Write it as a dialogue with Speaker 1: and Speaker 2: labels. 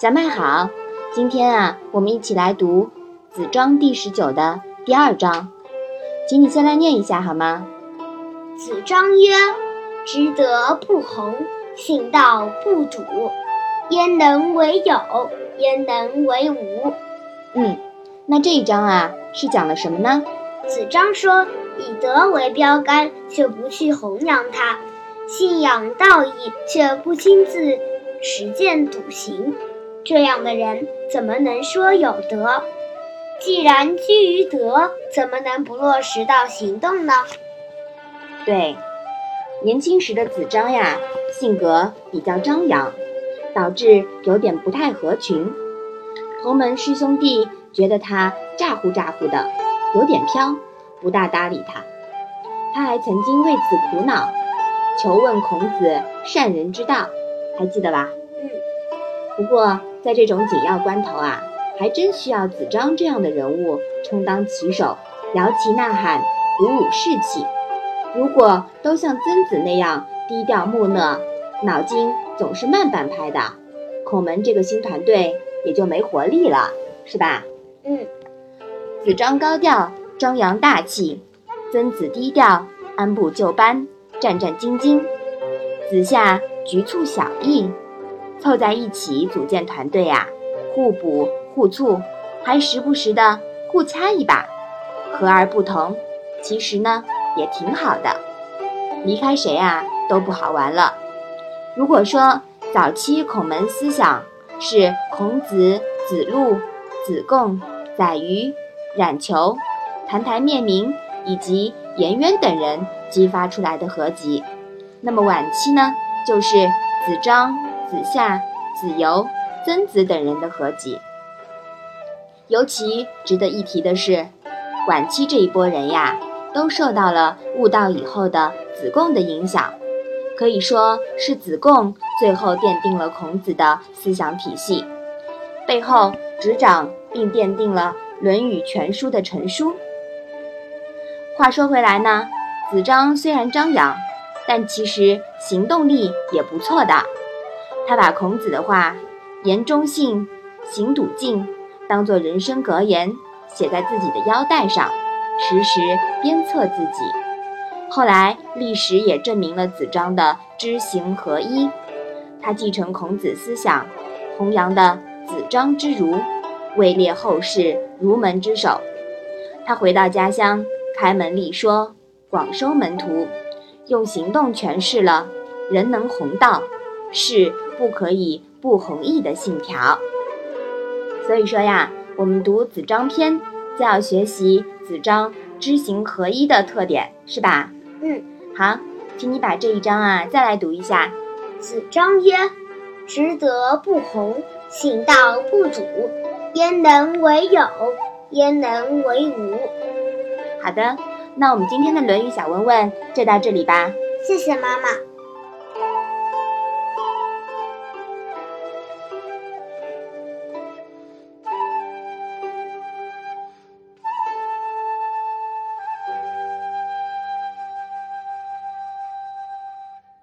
Speaker 1: 小麦好，今天啊，我们一起来读《子章》第十九的第二章，请你先来念一下好吗？
Speaker 2: 子张曰：“执德不弘，信道不笃，焉能为有？焉能为无？”
Speaker 1: 嗯，那这一章啊，是讲了什么呢？
Speaker 2: 子张说：“以德为标杆，却不去弘扬它；信仰道义，却不亲自实践笃行。”这样的人怎么能说有德？既然居于德，怎么能不落实到行动呢？
Speaker 1: 对，年轻时的子张呀，性格比较张扬，导致有点不太合群。同门师兄弟觉得他咋呼咋呼的，有点飘，不大搭理他。他还曾经为此苦恼，求问孔子善人之道，还记得吧？
Speaker 2: 嗯。
Speaker 1: 不过。在这种紧要关头啊，还真需要子张这样的人物充当旗手，摇旗呐喊，鼓舞士气。如果都像曾子那样低调木讷，脑筋总是慢半拍的，孔门这个新团队也就没活力了，是吧？
Speaker 2: 嗯。
Speaker 1: 子张高调，张扬大气；曾子低调，按部就班，战战兢兢；子夏局促小意。凑在一起组建团队呀，互补互促，还时不时的互掐一把，和而不同，其实呢也挺好的。离开谁啊都不好玩了。如果说早期孔门思想是孔子、子路、子贡、载虞、冉求、澹台灭明以及颜渊等人激发出来的合集，那么晚期呢就是子张。子夏、子游、曾子等人的合集。尤其值得一提的是，晚期这一波人呀，都受到了悟道以后的子贡的影响，可以说是子贡最后奠定了孔子的思想体系，背后执掌并奠定了《论语》全书的成书。话说回来呢，子张虽然张扬，但其实行动力也不错的。他把孔子的话“言忠信，行笃敬”当做人生格言，写在自己的腰带上，时时鞭策自己。后来历史也证明了子张的知行合一。他继承孔子思想，弘扬的子张之儒，位列后世儒门之首。他回到家乡，开门立说，广收门徒，用行动诠释了“人能弘道，是”。不可以不弘毅的信条。所以说呀，我们读子张篇就要学习子张知行合一的特点，是吧？
Speaker 2: 嗯，
Speaker 1: 好，请你把这一章啊再来读一下。
Speaker 2: 子张曰：“执德不弘，行道不笃，焉能为有？焉能为无？”
Speaker 1: 好的，那我们今天的《论语》小文问就到这里吧。
Speaker 2: 谢谢妈妈。